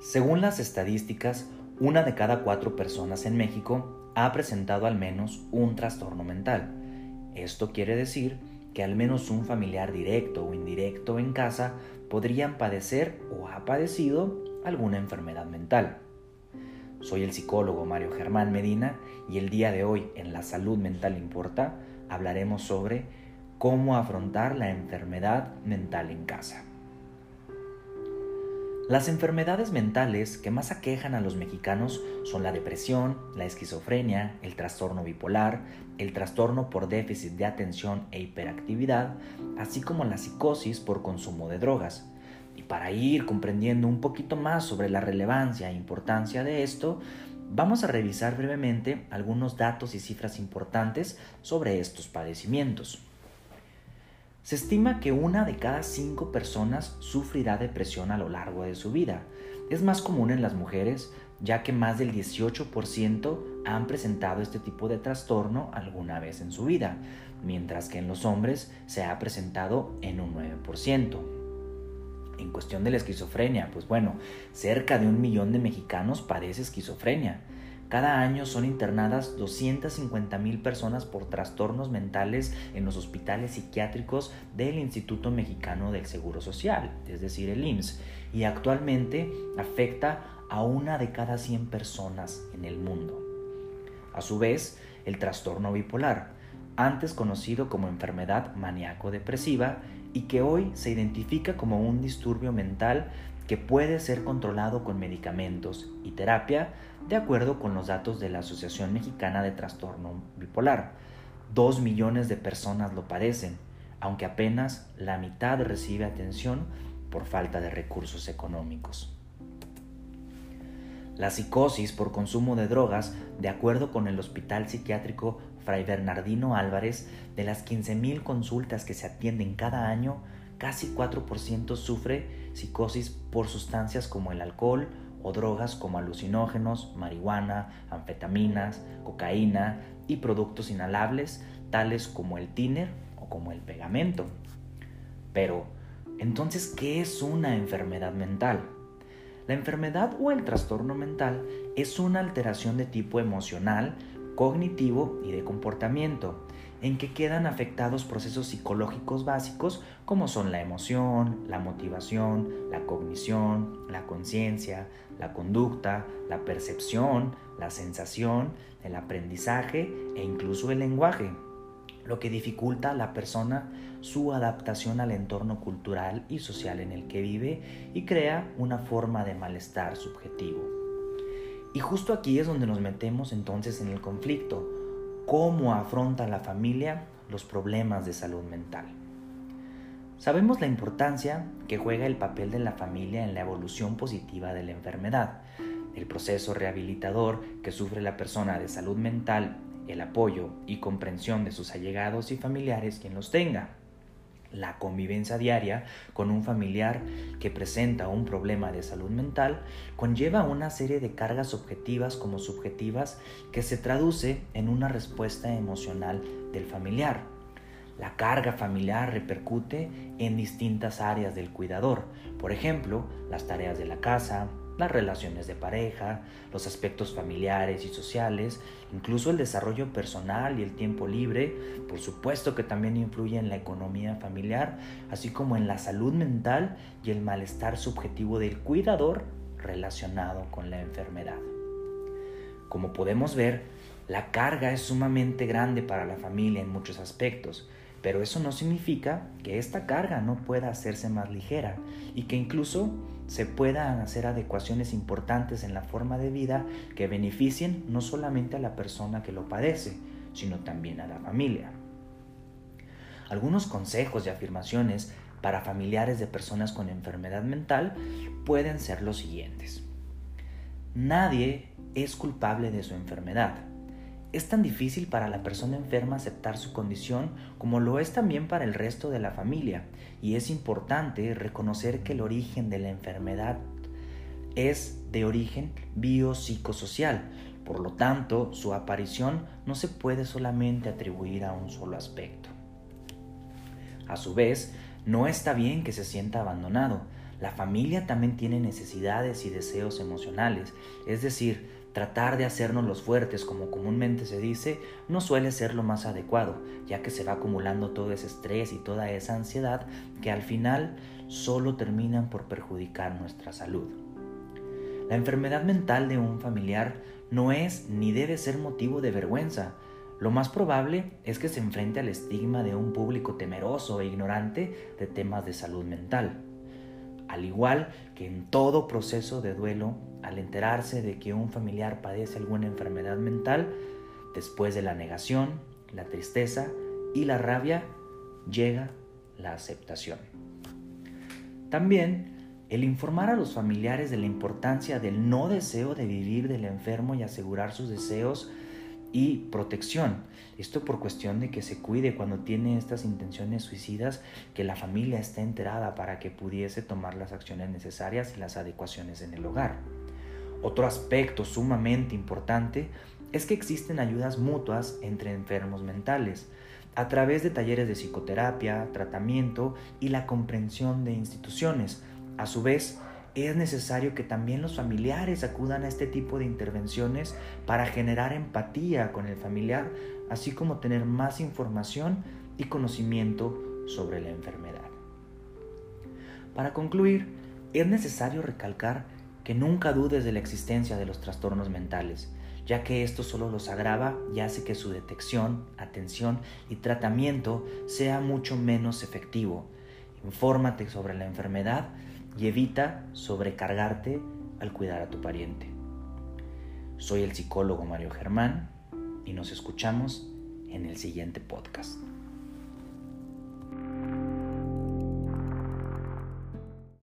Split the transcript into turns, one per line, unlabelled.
Según las estadísticas, una de cada cuatro personas en México ha presentado al menos un trastorno mental. Esto quiere decir que al menos un familiar directo o indirecto en casa podrían padecer o ha padecido alguna enfermedad mental. Soy el psicólogo Mario Germán Medina y el día de hoy en La Salud Mental Importa hablaremos sobre cómo afrontar la enfermedad mental en casa. Las enfermedades mentales que más aquejan a los mexicanos son la depresión, la esquizofrenia, el trastorno bipolar, el trastorno por déficit de atención e hiperactividad, así como la psicosis por consumo de drogas. Y para ir comprendiendo un poquito más sobre la relevancia e importancia de esto, vamos a revisar brevemente algunos datos y cifras importantes sobre estos padecimientos. Se estima que una de cada cinco personas sufrirá depresión a lo largo de su vida. Es más común en las mujeres, ya que más del 18% han presentado este tipo de trastorno alguna vez en su vida, mientras que en los hombres se ha presentado en un 9%. En cuestión de la esquizofrenia, pues bueno, cerca de un millón de mexicanos padece esquizofrenia. Cada año son internadas 250 mil personas por trastornos mentales en los hospitales psiquiátricos del Instituto Mexicano del Seguro Social, es decir, el IMSS, y actualmente afecta a una de cada 100 personas en el mundo. A su vez, el trastorno bipolar, antes conocido como enfermedad maníaco-depresiva y que hoy se identifica como un disturbio mental que puede ser controlado con medicamentos y terapia, de acuerdo con los datos de la Asociación Mexicana de Trastorno Bipolar. Dos millones de personas lo padecen, aunque apenas la mitad recibe atención por falta de recursos económicos. La psicosis por consumo de drogas, de acuerdo con el Hospital Psiquiátrico Fray Bernardino Álvarez, de las 15.000 consultas que se atienden cada año, casi 4% sufre psicosis por sustancias como el alcohol, o drogas como alucinógenos, marihuana, anfetaminas, cocaína y productos inhalables tales como el tiner o como el pegamento. Pero, entonces, ¿qué es una enfermedad mental? La enfermedad o el trastorno mental es una alteración de tipo emocional, cognitivo y de comportamiento en que quedan afectados procesos psicológicos básicos como son la emoción, la motivación, la cognición, la conciencia, la conducta, la percepción, la sensación, el aprendizaje e incluso el lenguaje, lo que dificulta a la persona su adaptación al entorno cultural y social en el que vive y crea una forma de malestar subjetivo. Y justo aquí es donde nos metemos entonces en el conflicto, cómo afronta la familia los problemas de salud mental. Sabemos la importancia que juega el papel de la familia en la evolución positiva de la enfermedad, el proceso rehabilitador que sufre la persona de salud mental, el apoyo y comprensión de sus allegados y familiares quien los tenga la convivencia diaria con un familiar que presenta un problema de salud mental conlleva una serie de cargas objetivas como subjetivas que se traduce en una respuesta emocional del familiar. La carga familiar repercute en distintas áreas del cuidador, por ejemplo, las tareas de la casa, las relaciones de pareja, los aspectos familiares y sociales, incluso el desarrollo personal y el tiempo libre, por supuesto que también influye en la economía familiar, así como en la salud mental y el malestar subjetivo del cuidador relacionado con la enfermedad. Como podemos ver, la carga es sumamente grande para la familia en muchos aspectos, pero eso no significa que esta carga no pueda hacerse más ligera y que incluso se puedan hacer adecuaciones importantes en la forma de vida que beneficien no solamente a la persona que lo padece, sino también a la familia. Algunos consejos y afirmaciones para familiares de personas con enfermedad mental pueden ser los siguientes. Nadie es culpable de su enfermedad. Es tan difícil para la persona enferma aceptar su condición como lo es también para el resto de la familia y es importante reconocer que el origen de la enfermedad es de origen biopsicosocial, por lo tanto su aparición no se puede solamente atribuir a un solo aspecto. A su vez, no está bien que se sienta abandonado. La familia también tiene necesidades y deseos emocionales, es decir, tratar de hacernos los fuertes, como comúnmente se dice, no suele ser lo más adecuado, ya que se va acumulando todo ese estrés y toda esa ansiedad que al final solo terminan por perjudicar nuestra salud. La enfermedad mental de un familiar no es ni debe ser motivo de vergüenza. Lo más probable es que se enfrente al estigma de un público temeroso e ignorante de temas de salud mental. Al igual que en todo proceso de duelo, al enterarse de que un familiar padece alguna enfermedad mental, después de la negación, la tristeza y la rabia, llega la aceptación. También el informar a los familiares de la importancia del no deseo de vivir del enfermo y asegurar sus deseos y protección. Esto por cuestión de que se cuide cuando tiene estas intenciones suicidas, que la familia esté enterada para que pudiese tomar las acciones necesarias y las adecuaciones en el hogar. Otro aspecto sumamente importante es que existen ayudas mutuas entre enfermos mentales a través de talleres de psicoterapia, tratamiento y la comprensión de instituciones. A su vez, es necesario que también los familiares acudan a este tipo de intervenciones para generar empatía con el familiar, así como tener más información y conocimiento sobre la enfermedad. Para concluir, es necesario recalcar que nunca dudes de la existencia de los trastornos mentales, ya que esto solo los agrava y hace que su detección, atención y tratamiento sea mucho menos efectivo. Infórmate sobre la enfermedad y evita sobrecargarte al cuidar a tu pariente. Soy el psicólogo Mario Germán y nos escuchamos en el siguiente podcast.